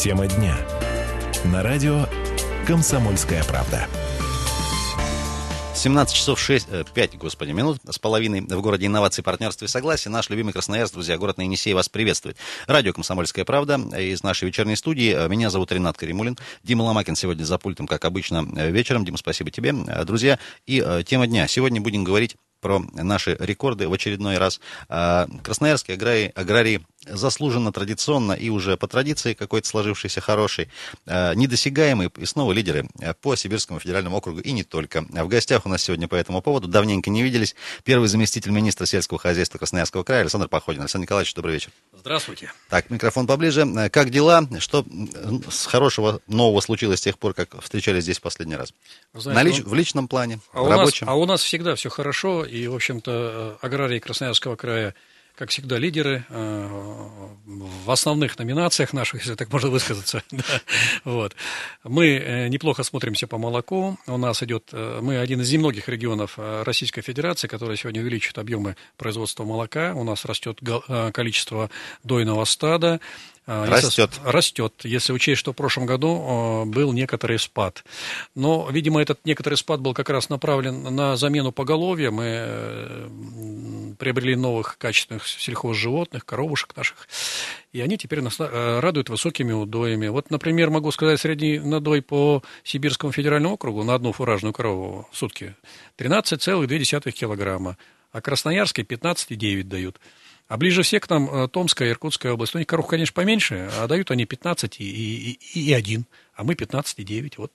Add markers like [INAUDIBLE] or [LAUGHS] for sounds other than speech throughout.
Тема дня. На радио «Комсомольская правда». 17 часов 6, 5, господи, минут с половиной в городе инноваций, партнерства и согласия. Наш любимый Красноярск, друзья, город на Енисей вас приветствует. Радио «Комсомольская правда» из нашей вечерней студии. Меня зовут Ренат Каримулин. Дима Ломакин сегодня за пультом, как обычно, вечером. Дима, спасибо тебе. Друзья, и тема дня. Сегодня будем говорить про наши рекорды в очередной раз. Красноярские аграрии, аграрии заслуженно, традиционно и уже по традиции какой-то сложившийся хороший, э, недосягаемый и снова лидеры э, по Сибирскому федеральному округу и не только. В гостях у нас сегодня по этому поводу, давненько не виделись, первый заместитель министра сельского хозяйства Красноярского края Александр Походин. Александр Николаевич, добрый вечер. Здравствуйте. Так, микрофон поближе. Э, как дела? Что с хорошего нового случилось с тех пор, как встречались здесь в последний раз? Знаете, На лич... ну, в личном плане, а в рабочем? Нас, а у нас всегда все хорошо, и, в общем-то, аграрии Красноярского края как всегда, лидеры э, в основных номинациях наших, если так можно высказаться. [LAUGHS] вот. Мы э, неплохо смотримся по молоку. У нас идет, э, мы один из немногих регионов Российской Федерации, который сегодня увеличивает объемы производства молока. У нас растет количество дойного стада. Растет. Если, растет, если учесть, что в прошлом году был некоторый спад. Но, видимо, этот некоторый спад был как раз направлен на замену поголовья. Мы приобрели новых качественных сельхозживотных, коровушек наших, и они теперь нас э, радуют высокими удоями. Вот, например, могу сказать, средний надой по Сибирскому федеральному округу на одну фуражную корову в сутки 13,2 килограмма, а Красноярской 15,9 дают. А ближе всех к нам э, Томская и Иркутская область. У них коров, конечно, поменьше, а дают они 15 и, и, и 1, а мы 15,9. Вот.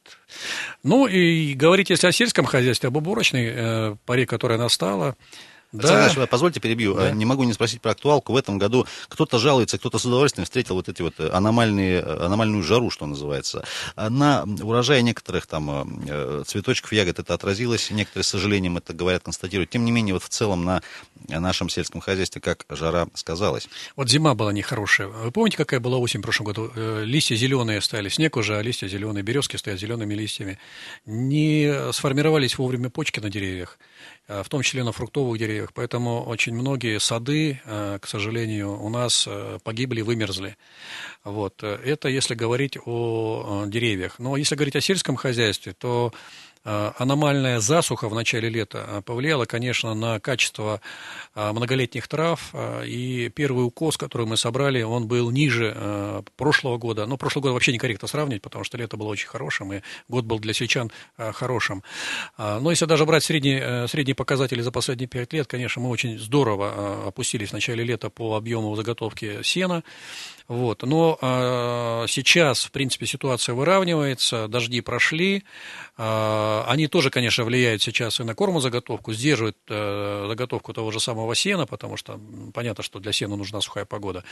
Ну и говорить, если о сельском хозяйстве, об уборочной э, паре, которая настала, да. Александр, позвольте перебью. Да. Не могу не спросить про актуалку. В этом году кто-то жалуется, кто-то с удовольствием встретил вот эти вот аномальные, аномальную жару, что называется. На урожае некоторых там э, цветочков, ягод это отразилось. Некоторые, с сожалением, это говорят, констатируют. Тем не менее, вот в целом на нашем сельском хозяйстве, как жара сказалась. Вот зима была нехорошая. Вы помните, какая была осень в прошлом году? Э, листья зеленые стояли, снег уже, а листья зеленые, березки стоят зелеными листьями. Не сформировались вовремя почки на деревьях. Э, в том числе на фруктовых деревьях. Поэтому очень многие сады, э, к сожалению, у нас э, погибли, вымерзли. Вот. Это если говорить о деревьях. Но если говорить о сельском хозяйстве, то аномальная засуха в начале лета э, повлияла, конечно, на качество э, многолетних трав. И первый укос, который мы собрали, он был ниже прошлого года. Но прошлый год вообще некорректно сравнивать, потому что лето было очень хорошим, и год был для сельчан хорошим. Но если даже брать средние, средние показатели за последние пять лет, конечно, мы очень здорово опустились в начале лета по объему заготовки сена. Вот. Но э, сейчас, в принципе, ситуация выравнивается, дожди прошли. Э, они тоже, конечно, влияют сейчас и на кормозаготовку, сдерживают э, заготовку того же самого сена, потому что понятно, что для сена нужна сухая погода.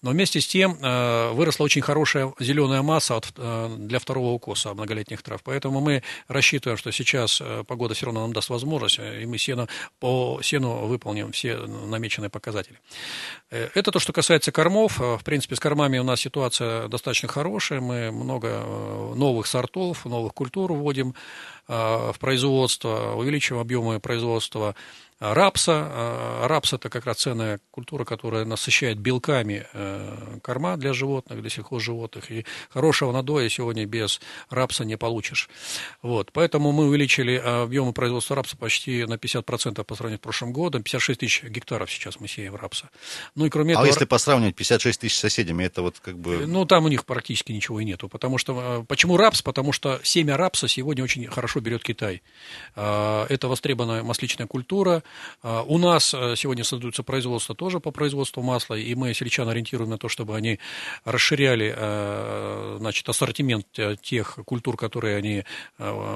Но вместе с тем э, выросла очень хорошая зеленая масса от, э, для второго укоса многолетних трав. Поэтому мы рассчитываем, что сейчас э, погода все равно нам даст возможность, и мы сено, по сену выполним все намеченные показатели. Э, это то, что касается кормов. В принципе, с кормами у нас ситуация достаточно хорошая. Мы много э, новых сортов, новых культур вводим э, в производство, увеличиваем объемы производства рапса. А, рапс – это как раз ценная культура, которая насыщает белками э, корма для животных, для сельхозживотных. И хорошего надоя сегодня без рапса не получишь. Вот. Поэтому мы увеличили объемы производства рапса почти на 50% по сравнению с прошлым годом. 56 тысяч гектаров сейчас мы сеем рапса. Ну и кроме а этого... если по сравнивать 56 тысяч с соседями, это вот как бы... Ну, там у них практически ничего и нету. Потому что... Э, почему рапс? Потому что семя рапса сегодня очень хорошо берет Китай. А, это востребованная масличная культура, у нас э, сегодня создаются производства тоже по производству масла, и мы сельчан ориентируем на то, чтобы они расширяли э, значит, ассортимент э, тех культур, которые они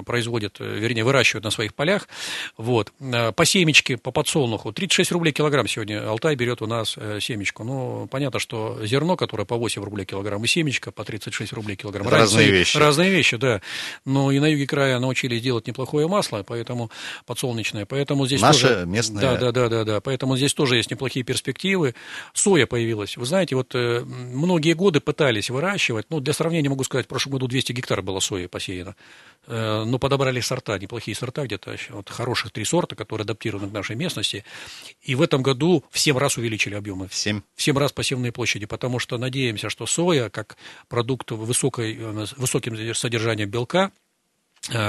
производят, вернее, выращивают на своих полях. Вот. По семечке, по подсолнуху, 36 рублей килограмм сегодня Алтай берет у нас семечку. Ну, понятно, что зерно, которое по 8 рублей килограмм, и семечко по 36 рублей килограмм. Разные Разница, вещи. Разные вещи, да. Но и на юге края научились делать неплохое масло, поэтому подсолнечное. Поэтому здесь Наши тоже местная. Да, да, да, да, да. Поэтому здесь тоже есть неплохие перспективы. Соя появилась. Вы знаете, вот э, многие годы пытались выращивать. Ну, для сравнения могу сказать, в прошлом году 200 гектар было сои посеяно. Э, но подобрали сорта, неплохие сорта где-то, вот хороших три сорта, которые адаптированы к нашей местности. И в этом году в 7 раз увеличили объемы. В 7? В 7 раз посевные площади, потому что надеемся, что соя, как продукт высокой, э, высоким содержанием белка,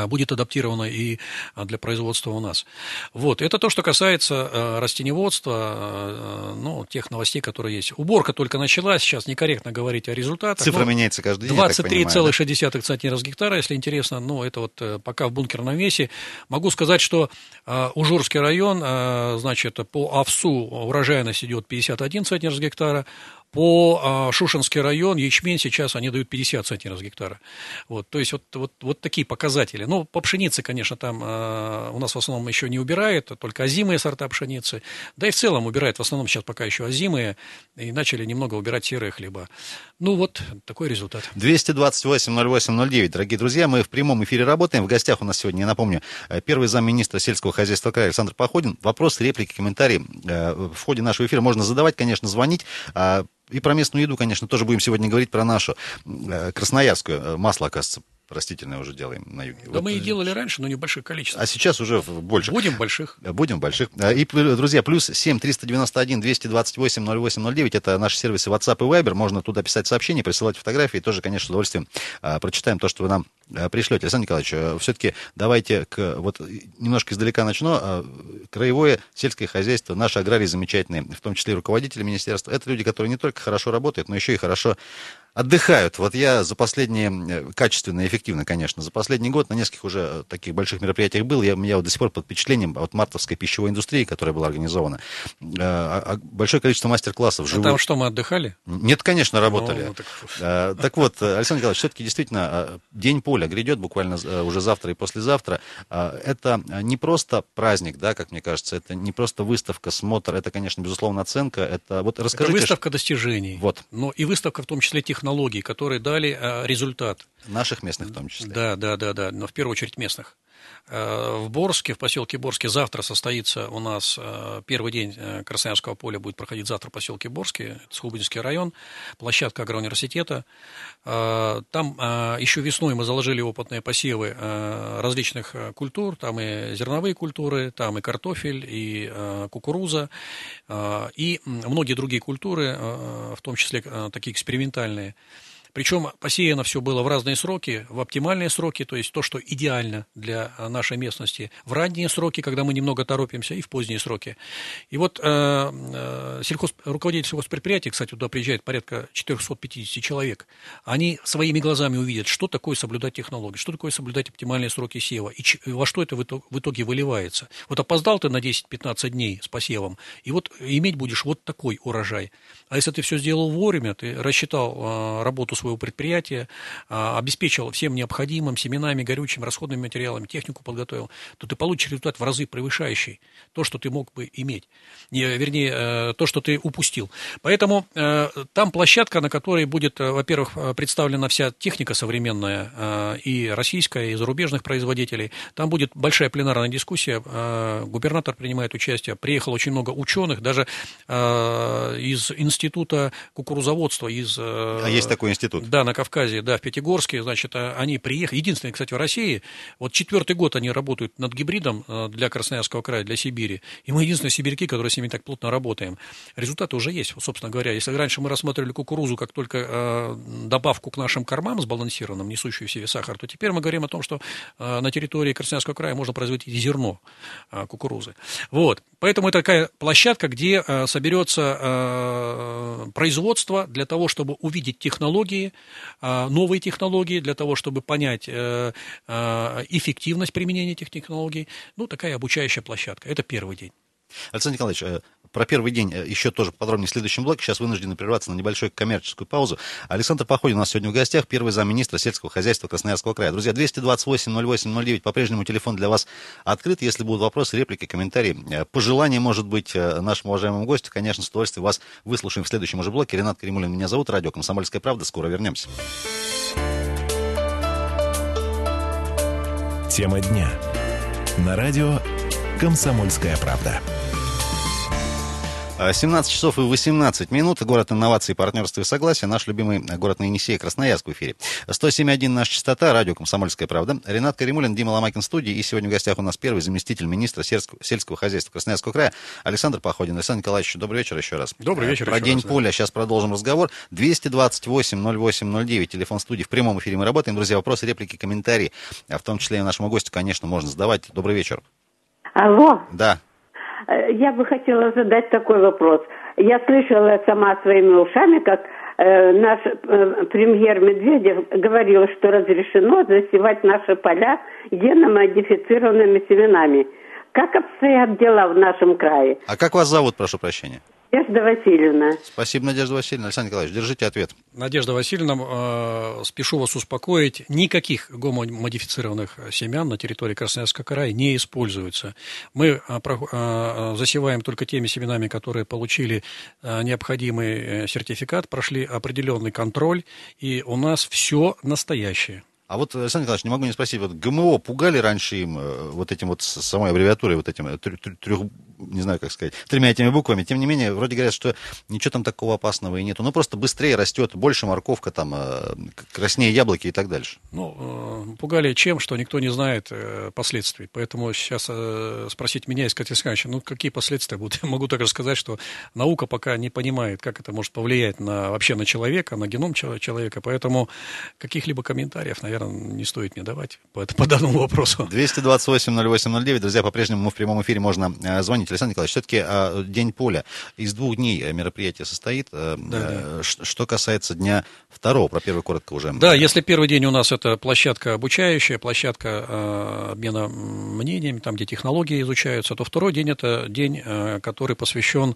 будет адаптировано и э, для производства у нас. Вот, это то, что касается э, растеневодства, ну, тех новостей, которые есть. Уборка только началась, сейчас некорректно говорить о результатах. Цифра меняется каждый день, 23,6 центнера с гектара, если интересно, ну, это вот пока в бункерном весе. Могу сказать, что Ужурский район, значит, по АВСУ урожайность идет 51 центнер с гектара, по а, Шушинский район ячмень сейчас они дают 50 центнеров с гектара. Вот, то есть вот, вот, вот такие показатели. Ну, по пшенице, конечно, там а, у нас в основном еще не убирает, только озимые сорта пшеницы. Да и в целом убирает в основном сейчас пока еще озимые. И начали немного убирать серые хлеба. Ну вот такой результат. 228-08-09. Дорогие друзья, мы в прямом эфире работаем. В гостях у нас сегодня, я напомню, э, первый замминистра сельского хозяйства края Александр Походин. Вопросы, реплики, комментарии э, в ходе нашего эфира можно задавать, конечно, звонить. И про местную еду, конечно, тоже будем сегодня говорить про нашу э, красноярскую. Э, масло, оказывается, растительное уже делаем на юге. Да вот. мы и делали раньше, но не в больших количествах. А сейчас уже в больших. Будем больших. Э, будем больших. И, друзья, плюс 7 391 228 08 09, это наши сервисы WhatsApp и Viber, можно туда писать сообщения, присылать фотографии, тоже, конечно, с удовольствием прочитаем то, что вы нам пришлете. Александр Николаевич, все-таки давайте к, вот немножко издалека начну. Краевое сельское хозяйство, наши аграрии замечательные, в том числе и руководители министерства, это люди, которые не только хорошо работают, но еще и хорошо отдыхают. Вот я за последние, э, качественно и эффективно, конечно, за последний год на нескольких уже э, таких больших мероприятиях был. Я, я вот до сих пор под впечатлением от мартовской пищевой индустрии, которая была организована. Э, а, а большое количество мастер-классов. А там что, мы отдыхали? Нет, конечно, работали. Ну, так... так вот, Александр Николаевич, все-таки действительно день поля грядет буквально уже завтра и послезавтра. Это не просто праздник, да, как мне кажется, это не просто выставка, смотр, это, конечно, безусловно, оценка. Это вот расскажите. Это выставка достижений. Вот. Но и выставка в том числе тех технологий, которые дали э, результат. Наших местных в том числе. Да, да, да, да, но в первую очередь местных. Э, в Борске, в поселке Борске завтра состоится у нас э, первый день Красноярского поля будет проходить завтра в поселке Борске, это Схубинский район, площадка агроуниверситета. Там еще весной мы заложили опытные посевы различных культур, там и зерновые культуры, там и картофель, и кукуруза, и многие другие культуры, в том числе такие экспериментальные. Причем посеяно все было в разные сроки, в оптимальные сроки, то есть то, что идеально для э, нашей местности, в ранние сроки, когда мы немного торопимся, и в поздние сроки. И вот э, э, сельхоз, руководитель сельхозпредприятия, кстати, туда приезжает порядка 450 человек, они своими глазами увидят, что такое соблюдать технологии, что такое соблюдать оптимальные сроки сева, и ч, во что это в итоге, в итоге выливается. Вот опоздал ты на 10-15 дней с посевом, и вот иметь будешь вот такой урожай. А если ты все сделал вовремя, ты рассчитал э, работу своего предприятия, а, обеспечил всем необходимым семенами, горючими, расходными материалами, технику подготовил, то ты получишь результат в разы превышающий то, что ты мог бы иметь. Вернее, э, то, что ты упустил. Поэтому э, там площадка, на которой будет, э, во-первых, представлена вся техника современная, и российская, и зарубежных производителей. Там будет большая пленарная дискуссия, губернатор принимает участие, приехало очень много ученых, даже из института кукурузоводства, из... А есть такой институт? Институт. Да, на Кавказе, да, в Пятигорске, значит, а, они приехали, единственные, кстати, в России, вот четвертый год они работают над гибридом э, для Красноярского края, для Сибири, и мы единственные сибиряки, которые с ними так плотно работаем. Результаты уже есть, собственно говоря. Если раньше мы рассматривали кукурузу как только э, добавку к нашим кормам сбалансированным, несущую в себе сахар, то теперь мы говорим о том, что э, на территории Красноярского края можно производить зерно э, кукурузы. Вот. Поэтому это такая площадка, где э, соберется э, производство для того, чтобы увидеть технологии, а, новые технологии для того, чтобы понять э, э, эффективность применения этих технологий. Ну, такая обучающая площадка. Это первый день. Александр Николаевич, э, про первый день еще тоже подробнее в следующем блоке. Сейчас вынуждены прерваться на небольшую коммерческую паузу. Александр Походин у нас сегодня в гостях, первый замминистра сельского хозяйства Красноярского края. Друзья, 228-08-09, по-прежнему телефон для вас открыт. Если будут вопросы, реплики, комментарии, пожелания, может быть, нашему уважаемому гостю, конечно, с удовольствием вас выслушаем в следующем уже блоке. Ренат Каримулин меня зовут, радио «Комсомольская правда». Скоро вернемся. Тема дня. На радио «Комсомольская правда». 17 часов и 18 минут. Город инноваций, партнерства и согласия. Наш любимый город на Енисея, Красноярск в эфире. 107.1 наша частота, радио «Комсомольская правда». Ренат Каримулин, Дима Ломакин в студии. И сегодня в гостях у нас первый заместитель министра сельского, хозяйства Красноярского края Александр Походин. Александр Николаевич, добрый вечер еще раз. Добрый вечер. Про День раз, поля. Да. Сейчас продолжим разговор. 228-08-09, телефон студии. В прямом эфире мы работаем. Друзья, вопросы, реплики, комментарии, а в том числе и нашему гостю, конечно, можно задавать. Добрый вечер. Алло. Да. Э, я бы хотела задать такой вопрос. Я слышала сама своими ушами, как э, наш э, премьер Медведев говорил, что разрешено засевать наши поля геномодифицированными семенами. Как обстоят дела в нашем крае? А как вас зовут, прошу прощения? Надежда Васильевна. Спасибо, Надежда Васильевна. Александр Николаевич, держите ответ. Надежда Васильевна, э, спешу вас успокоить, никаких гомомодифицированных семян на территории Красноярского края не используются. Мы э, э, засеваем только теми семенами, которые получили э, необходимый э, сертификат, прошли определенный контроль, и у нас все настоящее. А вот, Александр Николаевич, не могу не спросить, вот ГМО пугали раньше им э, вот этим вот самой аббревиатурой, вот этим трех, не знаю, как сказать, тремя этими буквами. Тем не менее, вроде говорят, что ничего там такого опасного и нету. Ну, просто быстрее растет, больше морковка, там, э, краснее яблоки и так дальше. Ну, э, пугали чем, что никто не знает э, последствий. Поэтому сейчас спросить меня, искать Искановича, ну, какие последствия будут? [LAUGHS] Я могу только сказать, что наука пока не понимает, как это может повлиять на, вообще на человека, на геном человека. Поэтому каких-либо комментариев, наверное, не стоит мне давать по, [LAUGHS] по данному вопросу. 228-08-09. Друзья, по-прежнему в прямом эфире можно звонить Александр Николаевич, все-таки а, День поля из двух дней э, мероприятие состоит. Э, да, да. Э, что касается дня второго, про первый коротко уже. Да, если первый день у нас это площадка обучающая, площадка обмена мнениями, там, где технологии изучаются, то второй день это день, который посвящен,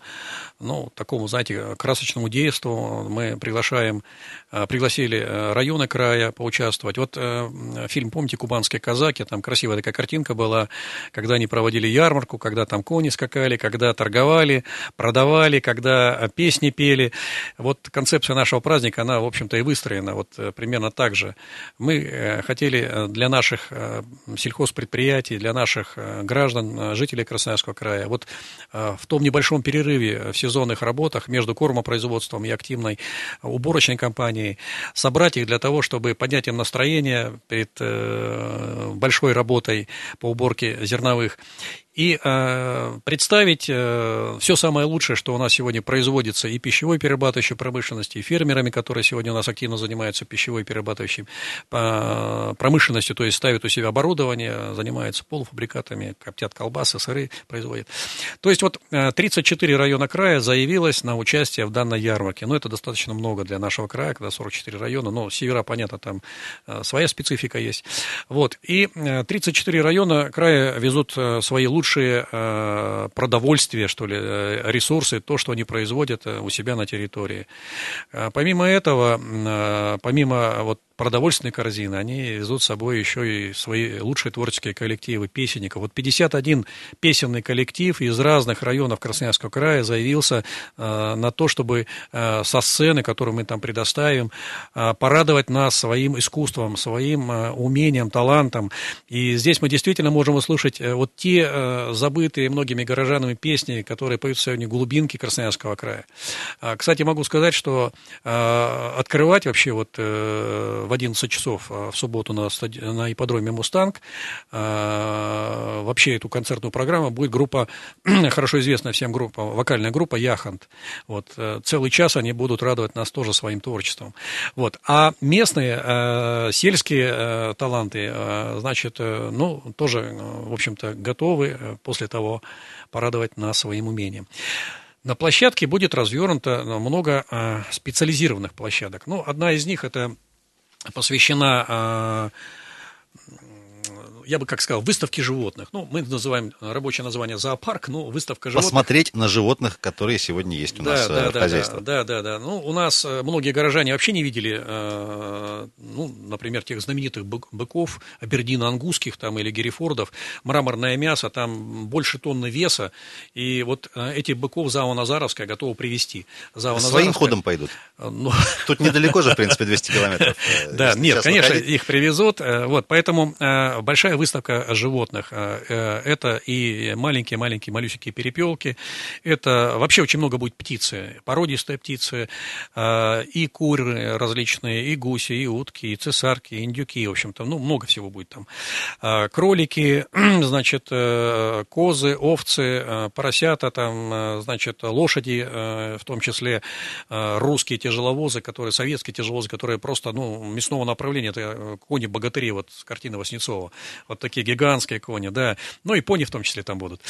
ну, такому, знаете, красочному действу. Мы приглашаем, пригласили районы края поучаствовать. Вот фильм, помните, «Кубанские казаки», там красивая такая картинка была, когда они проводили ярмарку, когда там кони скакали, когда торговали, продавали, когда песни пели. Вот концепция нашего праздника, она, в общем-то, и выстроена вот э, примерно так же. Мы э, хотели э, для наших сельхозпредприятий, для наших граждан, жителей Красноярского края, вот в том небольшом перерыве в сезонных работах между кормопроизводством и активной уборочной кампанией собрать их для того, чтобы поднять им настроение перед большой работой по уборке зерновых и э, представить э, все самое лучшее, что у нас сегодня производится и пищевой перерабатывающей промышленности, и фермерами, которые сегодня у нас активно занимаются пищевой перерабатывающей э, промышленностью, то есть ставят у себя оборудование, занимаются полуфабрикатами, коптят колбасы, сыры производят. То есть вот 34 э, района края заявилось на участие в данной ярмарке. Ну, это достаточно много для нашего края, когда 44 района, но севера, понятно, там э, своя специфика есть. Вот. И 34 района края везут свои лучшие лучшие э, продовольствие, что ли, э, ресурсы, то, что они производят э, у себя на территории. Помимо этого, помимо вот продовольственной корзины, они везут с собой еще и свои лучшие творческие коллективы песенников. Вот 51 песенный коллектив из разных районов Красноярского края заявился э, на то, чтобы э, со сцены, которую мы там предоставим, э, порадовать нас своим искусством, своим э, умением, талантом. И здесь мы действительно можем услышать э, вот те э, забытые многими горожанами песни, которые поют сегодня глубинки Красноярского края. Э, кстати, могу сказать, что э, открывать вообще вот э, в 11 часов а, в субботу на, стади... на ипподроме «Мустанг». А, вообще эту концертную программу будет группа, [CLEARS THROAT] хорошо известная всем группа, вокальная группа «Яхант». Вот, э, целый час они будут радовать нас тоже своим творчеством. Вот. А местные э, сельские э, таланты, значит, ну, тоже, в общем-то, готовы после того порадовать нас своим умением. На площадке будет развернуто много специализированных площадок. Ну, одна из них это посвящена а, я бы как сказал, выставки животных. Ну, мы называем рабочее название зоопарк, но выставка животных. Посмотреть на животных, которые сегодня есть у да, нас да, э, в хозяйстве. Да, да, да, да. Ну, у нас э, многие горожане вообще не видели, э, ну, например, тех знаменитых быков, абердина ангусских там или герефордов, мраморное мясо, там больше тонны веса, и вот эти быков ЗАО Назаровская готова привезти. ЗАО Своим ходом пойдут? Ну... [LAUGHS] Тут недалеко же, в принципе, 200 километров. Да, нет, конечно, их привезут, вот, поэтому большая выставка животных. Это и маленькие-маленькие малюсенькие перепелки. Это вообще очень много будет птицы, породистые птицы, и куры различные, и гуси, и утки, и цесарки, и индюки, в общем-то, ну, много всего будет там. Кролики, [CLEARS THROAT] значит, козы, овцы, поросята, там, значит, лошади, в том числе русские тяжеловозы, которые, советские тяжеловозы, которые просто, ну, мясного направления, это кони-богатыри, вот с картины Васнецова. Вот такие гигантские кони, да. Ну и пони в том числе там будут.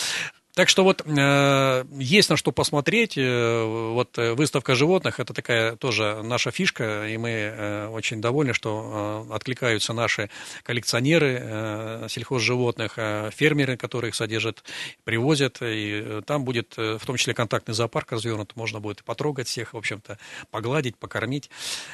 Так что вот э, есть на что посмотреть. Э, вот э, выставка животных это такая тоже наша фишка, и мы э, очень довольны, что э, откликаются наши коллекционеры э, сельхозживотных, э, фермеры, которые их содержат, привозят. И э, там будет в том числе контактный зоопарк развернут, можно будет потрогать всех, в общем-то, погладить, покормить.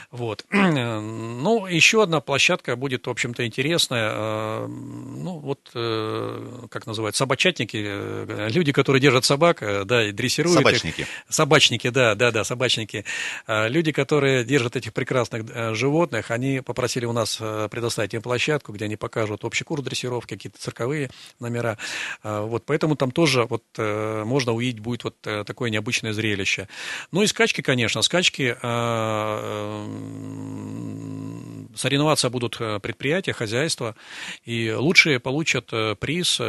Вот. [CLEARS THROAT] Ну, еще одна площадка будет, в общем-то, интересная. Ну, вот, как называют, собачатники люди, которые держат собак, э, да, и дрессируют Собачники. их. Собачники, да, да, да, собачники. А, люди, которые держат этих прекрасных э, животных, они попросили у нас э, предоставить им площадку, где они покажут общий курс дрессировки, какие-то цирковые номера. А, вот, поэтому там тоже вот можно увидеть будет вот такое необычное зрелище. Ну и скачки, конечно, скачки а, соревноваться будут предприятия, хозяйства, и лучшие получат приз,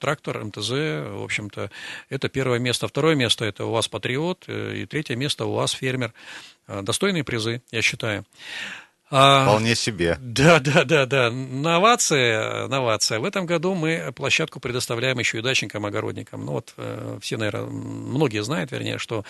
трактор, МТЗ, в общем общем-то, это первое место. Второе место – это у вас патриот, э, и третье место у вас фермер. Э, достойные призы, я считаю. А, Вполне себе. Да, да, да, да. Новация, новация. В этом году мы площадку предоставляем еще и дачникам, огородникам. Ну вот э, все, наверное, многие знают, вернее, что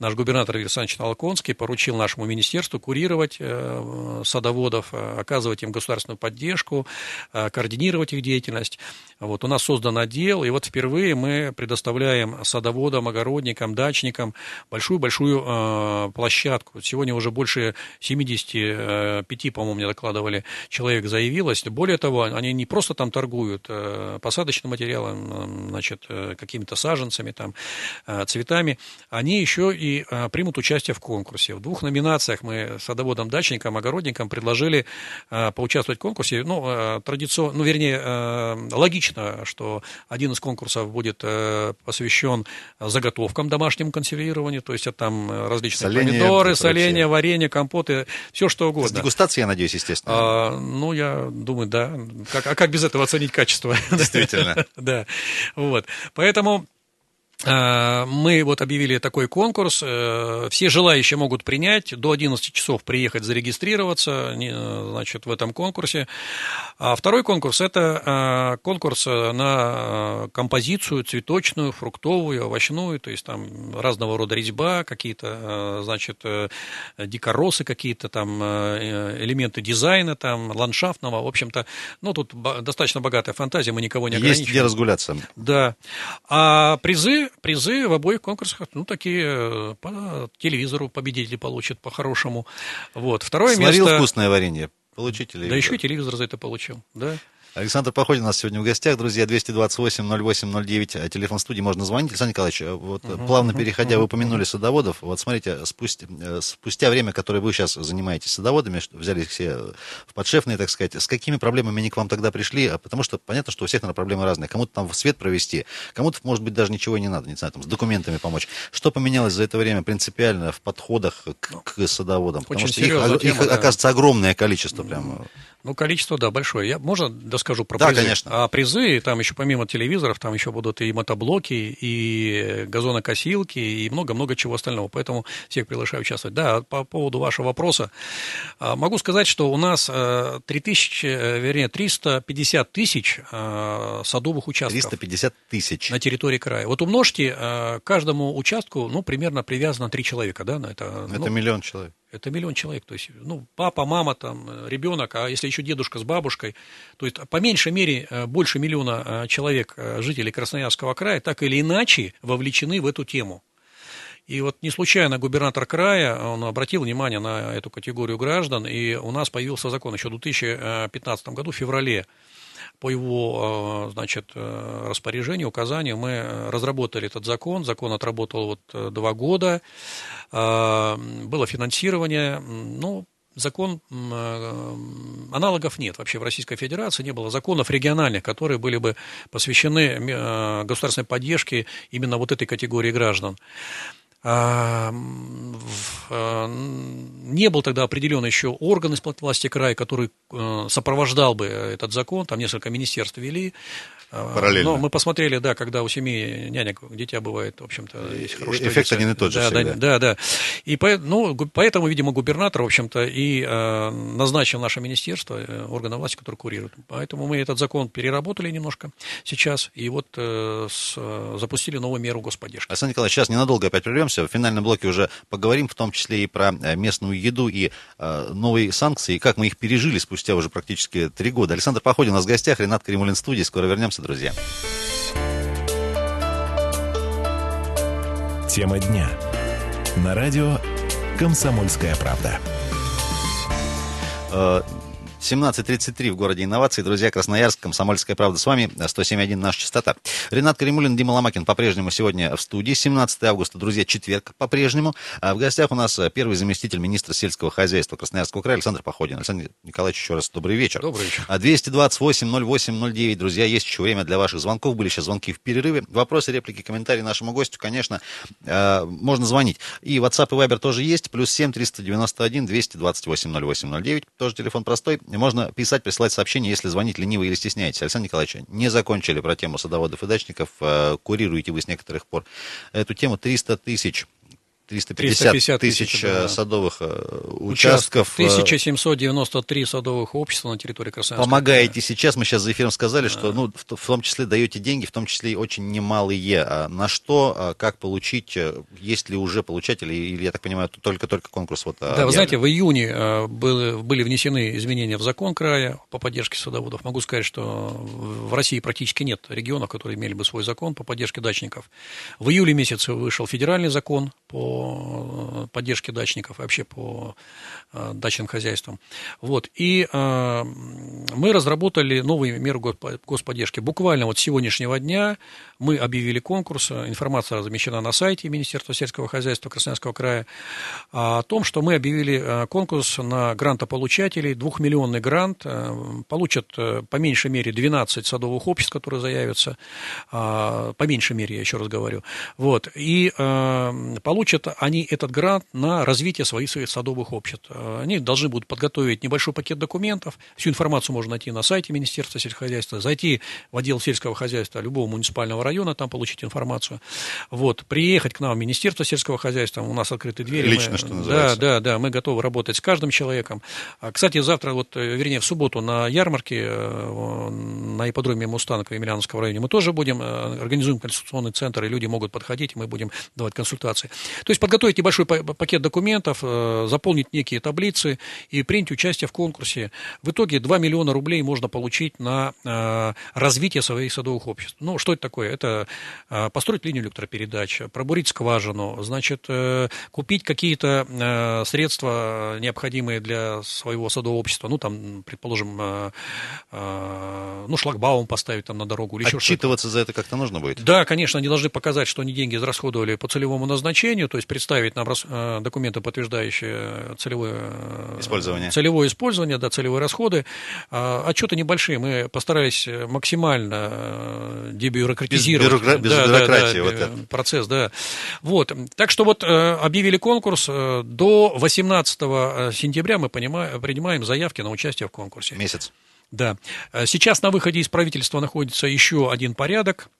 наш губернатор Виктор Александрович Толконский поручил нашему министерству курировать э, садоводов, э, оказывать им государственную поддержку, координировать их деятельность. Вот у нас создан отдел, и вот впервые мы предоставляем садоводам, огородникам, дачникам большую-большую площадку. Сегодня уже больше 70 пяти, по-моему, мне докладывали, человек заявилось. Более того, они не просто там торгуют э, посадочным материалом, значит, э, какими-то саженцами, там, э, цветами, они еще и примут участие в конкурсе. В двух номинациях мы садоводам, дачникам, огородникам предложили поучаствовать в конкурсе. Ну, традиционно, ну, вернее, логично, что один из конкурсов будет посвящен заготовкам домашнему консервированию, то есть это там различные соление, помидоры, соленья, варенье, компоты, все что угодно дегустации, я надеюсь, естественно. А, ну, я думаю, да. Как, а как без этого оценить качество? Действительно. [LAUGHS] да. Вот. Поэтому мы вот объявили такой конкурс. Э, все желающие могут принять до 11 часов приехать зарегистрироваться э, значит, в этом конкурсе. А второй конкурс – это конкурс на композицию цветочную, фруктовую, овощную, то есть там разного рода резьба, какие-то, значит, дикоросы какие-то, там элементы дизайна, там, ландшафтного. В общем-то, ну, тут достаточно богатая фантазия, мы никого не ограничиваем. Есть где разгуляться. Да. А призы призы, в обоих конкурсах, ну, такие э, по телевизору победители получат по-хорошему. Вот. Второе Сварил место... вкусное варенье. Получите телевизор. Да еще и телевизор за это получил, да. Александр Походин у нас сегодня в гостях, друзья, 228-08-09, а телефон студии, можно звонить. Александр Николаевич, э, вот uh-huh, плавно переходя, uh-huh, вы упомянули садоводов, вот смотрите, спустя, э, спустя время, которое вы сейчас занимаетесь садоводами, взяли их все в подшефные, так сказать, с какими проблемами они к вам тогда пришли? А потому что понятно, что у всех, наверное, проблемы разные. Кому-то там в свет провести, кому-то, может быть, даже ничего не надо, не знаю, там, с документами помочь. Что поменялось за это время принципиально в подходах к, к садоводам? Потому Очень что их, тема, их да. оказывается, огромное количество прямо. Ну, количество, да, большое. Я, можно доскажу про да, призы? конечно. А призы, там еще помимо телевизоров, там еще будут и мотоблоки, и газонокосилки, и много-много чего остального. Поэтому всех приглашаю участвовать. Да, по поводу вашего вопроса. А, могу сказать, что у нас 3000, э, э, вернее, 350 тысяч э, садовых участков. 350 тысяч. На территории края. Вот умножьте, каждому участку, ну, примерно привязано 3 человека, да, это. Это ну, миллион человек. Это миллион человек. То есть, ну, папа, мама, там, ребенок, а если еще дедушка с бабушкой, то есть, по меньшей мере, э, больше миллиона э, человек, э, жителей Красноярского края, так или иначе вовлечены в эту тему. И вот не случайно губернатор края, он обратил внимание на эту категорию граждан, и у нас появился закон еще в 2015 году, в феврале, по его, значит, распоряжению, указанию мы разработали этот закон. Закон отработал вот два года. Было финансирование. Ну, закон, э, аналогов нет вообще в Российской Федерации, не было законов региональных, которые были бы посвящены э, государственной поддержке именно вот этой категории граждан. А, не был тогда определен еще орган исполнительной власти края, который э, сопровождал бы этот закон, там несколько министерств вели, а, Параллельно. Но мы посмотрели, да, когда у семьи нянек дитя бывает, в общем-то, есть хороший Эффект один и тот же да, всегда. Да, да. И по, ну, поэтому, видимо, губернатор, в общем-то, и э, назначил наше министерство, э, органы власти, которые курируют. Поэтому мы этот закон переработали немножко сейчас, и вот э, с, э, запустили новую меру господдержки. Александр Николаевич, сейчас ненадолго опять прервемся. В финальном блоке уже поговорим, в том числе и про э, местную еду и э, новые санкции, и как мы их пережили спустя уже практически три года. Александр Походин у нас в гостях, Ренат Каримулин в студии. Скоро вернемся вернемся, друзья. Тема дня. На радио «Комсомольская правда». Э, 17.33 в городе инноваций. Друзья, Красноярск, Комсомольская правда с вами, 107.1 наша частота. Ренат Каримулин, Дима Ломакин по-прежнему сегодня в студии. 17 августа, друзья, четверг по-прежнему. А в гостях у нас первый заместитель министра сельского хозяйства Красноярского края Александр Походин. Александр Николаевич, еще раз добрый вечер. Добрый вечер. 228-08-09, а друзья, есть еще время для ваших звонков. Были сейчас звонки в перерыве. Вопросы, реплики, комментарии нашему гостю, конечно, э, можно звонить. И WhatsApp и Viber тоже есть. Плюс 7 391 228 08 09. Тоже телефон простой можно писать, присылать сообщения, если звонить лениво или стесняетесь. Александр Николаевич, не закончили про тему садоводов и дачников. Э, курируете вы с некоторых пор эту тему. 300 тысяч 350, 350 тысяч, тысяч да. садовых э, участков. 1793 э, садовых общества на территории Красноярска. Помогаете сейчас, мы сейчас за эфиром сказали, да. что ну, в, в том числе даете деньги, в том числе и очень немалые. А на что, а как получить, э, есть ли уже получатели, или, я так понимаю, только-только конкурс вот Да, вы знаете, в июне были, были внесены изменения в закон края по поддержке садоводов. Могу сказать, что в России практически нет регионов, которые имели бы свой закон по поддержке дачников. В июле месяце вышел федеральный закон по Э, поддержке дачников, вообще по э, дачным хозяйствам. Вот. И э, мы разработали новые меры господдержки. Буквально вот с сегодняшнего дня мы объявили конкурс, информация размещена на сайте Министерства сельского хозяйства Красноярского края, о том, что мы объявили конкурс на грантополучателей, двухмиллионный грант, получат по меньшей мере 12 садовых обществ, которые заявятся, по меньшей мере, я еще раз говорю, вот, и получат они этот грант на развитие своих, своих садовых обществ. Они должны будут подготовить небольшой пакет документов. Всю информацию можно найти на сайте Министерства сельскохозяйства, зайти в отдел сельского хозяйства любого муниципального района, там получить информацию. Вот, приехать к нам в Министерство сельского хозяйства, у нас открыты двери. Лично, мы, что называется. Да, да, да, мы готовы работать с каждым человеком. А, кстати, завтра, вот, э, вернее, в субботу на ярмарке э, на ипподроме Мустанка в Емельяновском районе мы тоже будем, э, организуем консультационный центр, и люди могут подходить, и мы будем давать консультации. То есть подготовить небольшой пакет документов, э, заполнить некие таблицы и принять участие в конкурсе. В итоге 2 миллиона рублей можно получить на э, развитие своих садовых обществ. Ну, что это такое? Это э, построить линию электропередач, пробурить скважину, значит, купить какие-то средства, необходимые для своего садового общества, ну, там, предположим, ну, шлагбаум поставить там на дорогу или еще Отчитываться за это как-то нужно будет? Да, конечно, они должны показать, что они деньги израсходовали по целевому назначению, то есть представить нам э, документы, подтверждающие целевое э, использование, целевое использование да, целевые расходы. А, отчеты небольшие, мы постарались максимально э, дебюрократизировать без, бюрокра... без да, бюрократии, да, да, вот это. процесс. Да. Вот. Так что вот объявили конкурс. До 18 сентября мы понимаем, принимаем заявки на участие в конкурсе. Месяц. Да. Сейчас на выходе из правительства находится еще один порядок.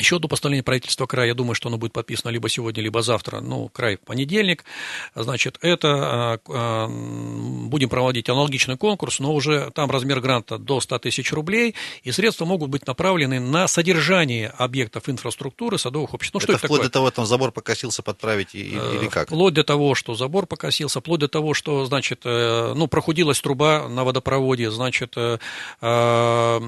Еще одно постановление правительства края, я думаю, что оно будет подписано либо сегодня, либо завтра, ну, край в понедельник. Значит, это э, будем проводить аналогичный конкурс, но уже там размер гранта до 100 тысяч рублей, и средства могут быть направлены на содержание объектов инфраструктуры садовых обществ. Ну, это что это вплоть такое? до того, там забор покосился подправить или, или как? Вплоть до того, что забор покосился, вплоть до того, что, значит, э, ну, прохудилась труба на водопроводе, значит, э, э,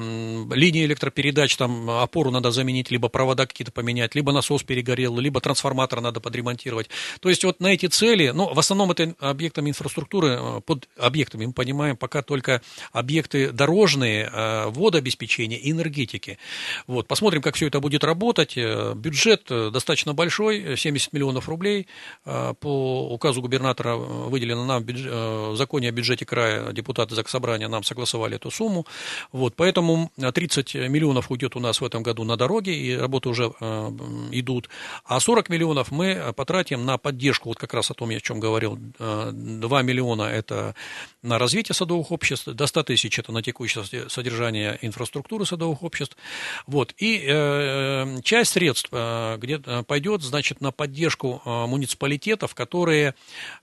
линии электропередач, там опору надо заменить, либо провода какие-то поменять, либо насос перегорел, либо трансформатор надо подремонтировать. То есть вот на эти цели, ну, в основном это объектами инфраструктуры, э, под объектами мы понимаем пока только объекты дорожные, э, водообеспечения энергетики. Вот, посмотрим, как все это будет работать. Бюджет достаточно большой, 70 миллионов рублей. По указу губернатора выделено нам в законе о бюджете края, депутаты Заксобрания нам согласовали эту сумму. Вот, поэтому 30 миллионов уйдет у нас в этом году на дороги, и работы уже э, идут. А 40 миллионов мы потратим на поддержку, вот как раз о том, я о чем говорил, э, 2 миллиона это на развитие садовых обществ, до 100 тысяч это на текущее содержание инфраструктуры садовых обществ. Вот. И э, часть средств э, где пойдет, значит, на поддержку э, муниципалитетов, которые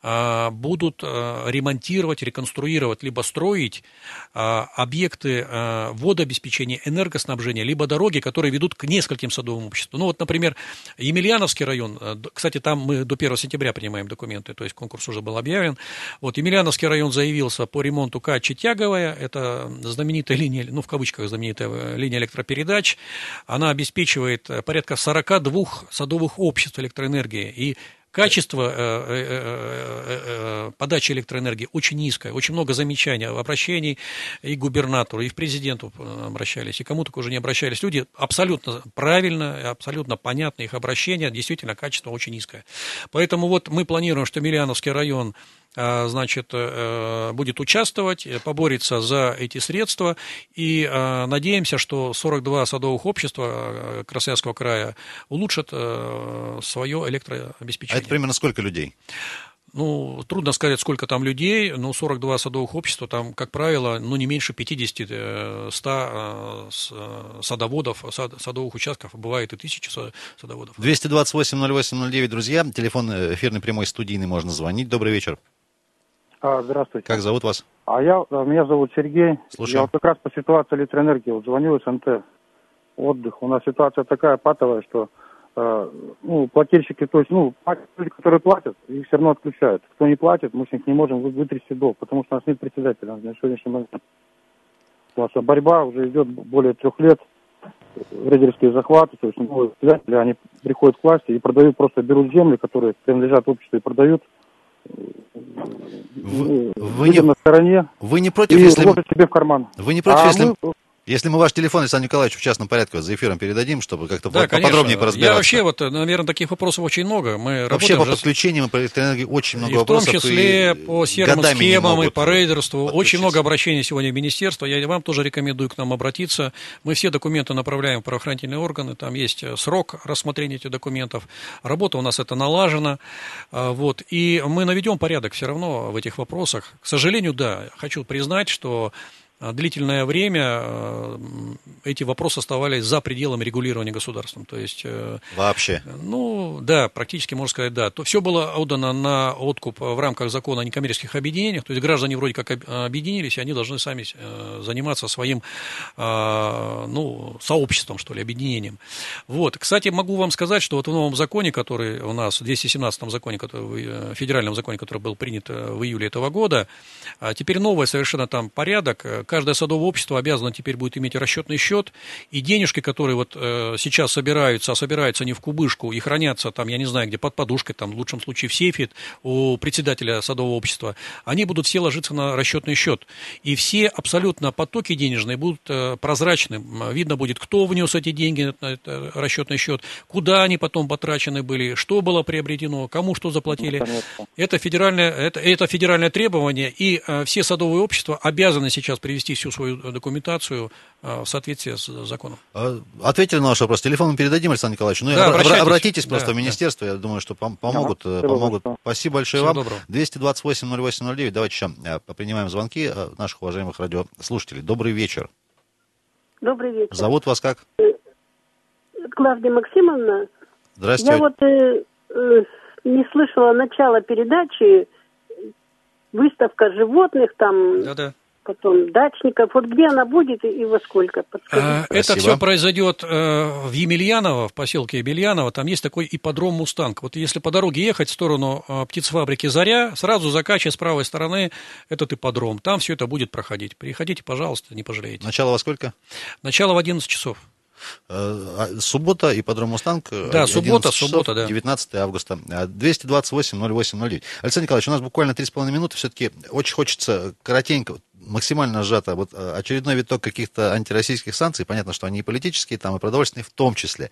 э, будут э, ремонтировать, реконструировать, либо строить э, объекты э, водообеспечения, энергоснабжения, либо дороги, которые ведут к нескольким садовым обществам. Ну вот, например, Емельяновский район, э, кстати, там мы до 1 сентября принимаем документы, то есть конкурс уже был объявлен. Вот Емельяновский район заявился по ремонту Качи Тяговая, это знаменитая линия, ну в кавычках знаменитая э, линия электропередач, она обеспечивает э, порядка 42 садовых обществ электроэнергии, и Качество э, э, э, подачи электроэнергии очень низкое, очень много замечаний, обращений и к губернатору, и в президенту обращались, и кому только уже не обращались. Люди абсолютно правильно, абсолютно понятно их обращения, действительно качество очень низкое. Поэтому вот мы планируем, что Миллиановский район значит, э, будет участвовать, э, поборется за эти средства. И надеемся, что 42 садовых общества э, Красноярского края улучшат свое электрообеспечение. А это примерно сколько людей? Ну, трудно сказать, сколько там людей, но 42 садовых общества, там, как правило, ну, не меньше 50-100 садоводов, садовых участков, бывает и тысячи садоводов. 228-08-09, друзья, телефон эфирный прямой студийный, можно звонить. Добрый вечер. А, здравствуйте. Как зовут вас? А я, а, меня зовут Сергей. Слушаю. Я вот как раз по ситуации электроэнергии вот звоню из НТ. Отдых. У нас ситуация такая патовая, что э, ну, плательщики, то есть, ну, люди, которые платят, их все равно отключают. Кто не платит, мы с них не можем вытрясти долг, потому что у нас нет председателя на сегодняшний момент. У нас борьба уже идет более трех лет. Рейдерские захваты, то есть новые председатели, они приходят к власти и продают, просто берут земли, которые принадлежат обществу и продают вы, вы не, на стороне вы не против, и если... себе в карман. Вы не против, а если... Мы... Если мы ваш телефон Александру Николаевичу в частном порядке за эфиром передадим, чтобы как-то да, поподробнее поразбираться. Я вообще, вот, наверное, таких вопросов очень много. Мы вообще по подключениям по электроэнергии очень много и вопросов. в том числе и по серым схемам и по рейдерству. Очень много обращений сегодня в министерство. Я вам тоже рекомендую к нам обратиться. Мы все документы направляем в правоохранительные органы. Там есть э, срок рассмотрения этих документов. Работа у нас это налажена. А, вот. И мы наведем порядок все равно в этих вопросах. К сожалению, да, хочу признать, что длительное время э, эти вопросы оставались за пределами регулирования государством. То есть, э, Вообще? Ну, да, практически можно сказать, да. То все было отдано на откуп в рамках закона о некоммерческих объединениях. То есть граждане вроде как объединились, и они должны сами э, заниматься своим ну, сообществом, что ли, объединением. Вот. Кстати, могу вам сказать, что вот в новом законе, который у нас, в 217 законе, который, федеральном законе, который был принят в июле этого года, теперь новый совершенно там порядок, каждое садовое общество обязано теперь будет иметь расчетный счет, и денежки, которые вот э, сейчас собираются, а собираются не в кубышку и хранятся там, я не знаю, где под подушкой, там, в лучшем случае в сейфе у председателя садового общества, они будут все ложиться на расчетный счет. И все абсолютно потоки денежные будут э, прозрачны. Видно будет, кто внес эти деньги на этот расчетный счет, куда они потом потрачены были, что было приобретено, кому что заплатили. Ну, это федеральное, это, это федеральное требование, и э, все садовые общества обязаны сейчас привести привести всю свою документацию а, в соответствии с законом. А, ответили на ваш вопрос. Телефон мы передадим, Александр Николаевич. Ну, да, обращайтесь, обратитесь просто да, в министерство, да. я думаю, что помогут. Ага, помогут. Спасибо большое Всего вам. Доброго. 228-08-09. Давайте еще принимаем звонки наших уважаемых радиослушателей. Добрый вечер. Добрый вечер. Зовут вас как? Клавдия Максимовна. Здравствуйте. Я вот э, э, не слышала начала передачи выставка животных там. Да-да потом дачников. Вот где она будет и во сколько? А, это все произойдет э, в Емельяново, в поселке Емельяново. Там есть такой ипподром «Мустанг». Вот если по дороге ехать в сторону э, птицефабрики «Заря», сразу за Качей с правой стороны этот ипподром. Там все это будет проходить. Приходите, пожалуйста, не пожалеете. Начало во сколько? Начало в 11 часов. А, суббота, и подром Мустанг. Да, суббота, суббота, да. 19 августа. 228-08-08. Александр Николаевич, у нас буквально 3,5 минуты. Все-таки очень хочется коротенько, максимально сжато. Вот э, очередной виток каких-то антироссийских санкций, понятно, что они и политические, там и продовольственные в том числе.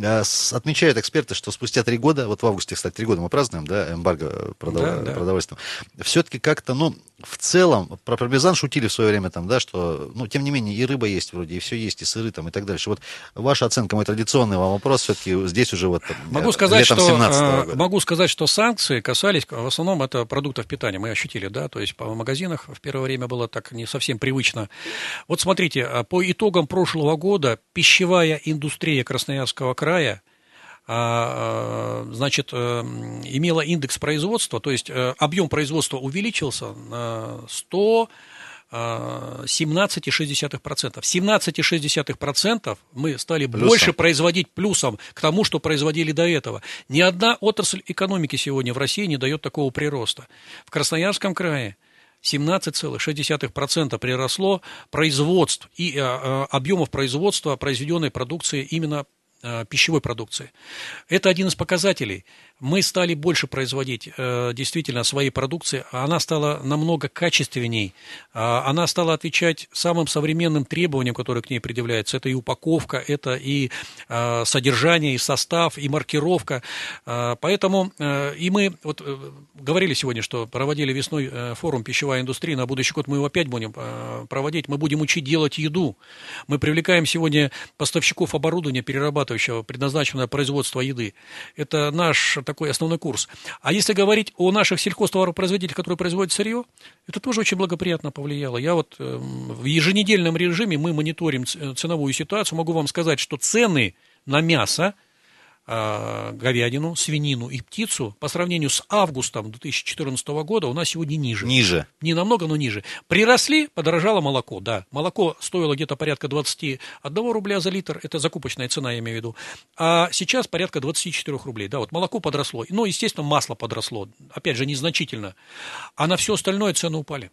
Э, отмечают эксперты, что спустя три года, вот в августе, кстати, три года мы празднуем, да, эмбарго продов... да, да. продовольствием, все-таки как-то, ну, в целом, про пармезан шутили в свое время там, да, что, ну, тем не менее, и рыба есть вроде, и все есть, и сыры там, и так дальше. Вот ваша оценка, мой традиционный вам вопрос, все-таки здесь уже вот могу сказать, что, года. Могу сказать, что санкции касались, в основном, это продуктов питания, мы ощутили, да, то есть по магазинах в первое время было так не совсем привычно. Вот смотрите, а, по итогам прошлого года пищевая индустрия Красноярского края а, а, значит, э, имела индекс производства, то есть э, объем производства увеличился на 100 17,6%. 17,6% мы стали плюсом. больше производить плюсом к тому, что производили до этого. Ни одна отрасль экономики сегодня в России не дает такого прироста. В Красноярском крае 17,6% приросло производств и э, э, объемов производства произведенной продукции именно э, пищевой продукции. Это один из показателей мы стали больше производить э, действительно своей продукции, а она стала намного качественней, а она стала отвечать самым современным требованиям, которые к ней предъявляются. Это и упаковка, это и э, содержание, и состав, и маркировка. Э, поэтому и мы вот говорили сегодня, что проводили весной форум «Пищевая индустрия», на будущий год мы его опять будем проводить, мы будем учить делать еду. Мы привлекаем сегодня поставщиков оборудования, перерабатывающего, предназначенного производства еды. Это наш такой основной курс. А если говорить о наших сельхозтоваропроизводителях, которые производят сырье, это тоже очень благоприятно повлияло. Я вот э, в еженедельном режиме мы мониторим ценовую ситуацию. Могу вам сказать, что цены на мясо говядину, свинину и птицу по сравнению с августом 2014 года у нас сегодня ниже. Ниже. Не намного, но ниже. Приросли, подорожало молоко, да. Молоко стоило где-то порядка 21 рубля за литр, это закупочная цена, я имею в виду. А сейчас порядка 24 рублей. Да, вот молоко подросло. Ну, естественно, масло подросло. Опять же, незначительно. А на все остальное цены упали.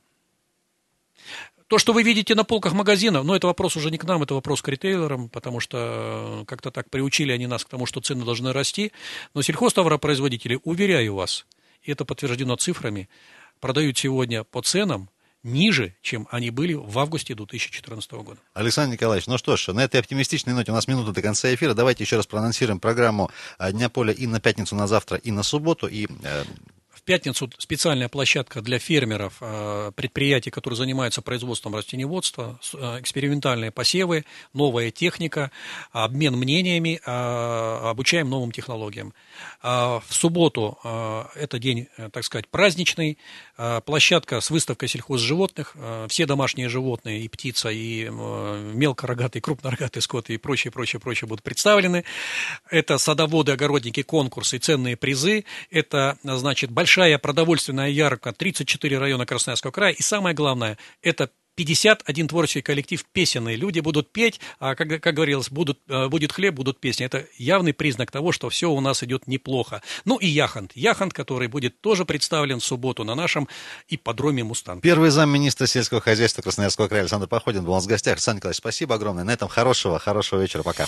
То, что вы видите на полках магазинов, ну, это вопрос уже не к нам, это вопрос к ритейлерам, потому что э, как-то так приучили они нас к тому, что цены должны расти. Но сельхозтоваропроизводители, уверяю вас, и это подтверждено цифрами, продают сегодня по ценам, ниже, чем они были в августе 2014 года. Александр Николаевич, ну что ж, на этой оптимистичной ноте у нас минута до конца эфира. Давайте еще раз проанонсируем программу Дня поля и на пятницу, на завтра, и на субботу. И э, в пятницу специальная площадка для фермеров, э, предприятий, которые занимаются производством растениеводства, э, экспериментальные посевы, новая техника, обмен мнениями, э, обучаем новым технологиям. В субботу это день, так сказать, праздничный, площадка с выставкой сельхозживотных, все домашние животные, и птица, и мелкорогатый, крупнорогатый скот, и прочее, прочее, прочее будут представлены. Это садоводы, огородники, конкурсы ценные призы. Это, значит, большая большая продовольственная ярка, 34 района Красноярского края. И самое главное, это 51 творческий коллектив песенный. Люди будут петь, а, как, как говорилось, будут, э, будет хлеб, будут песни. Это явный признак того, что все у нас идет неплохо. Ну и Яхант. Яхант, который будет тоже представлен в субботу на нашем ипподроме «Мустанг». Первый замминистра сельского хозяйства Красноярского края Александр Походин был у нас в гостях. Александр Николаевич, спасибо огромное. На этом хорошего, хорошего вечера. Пока.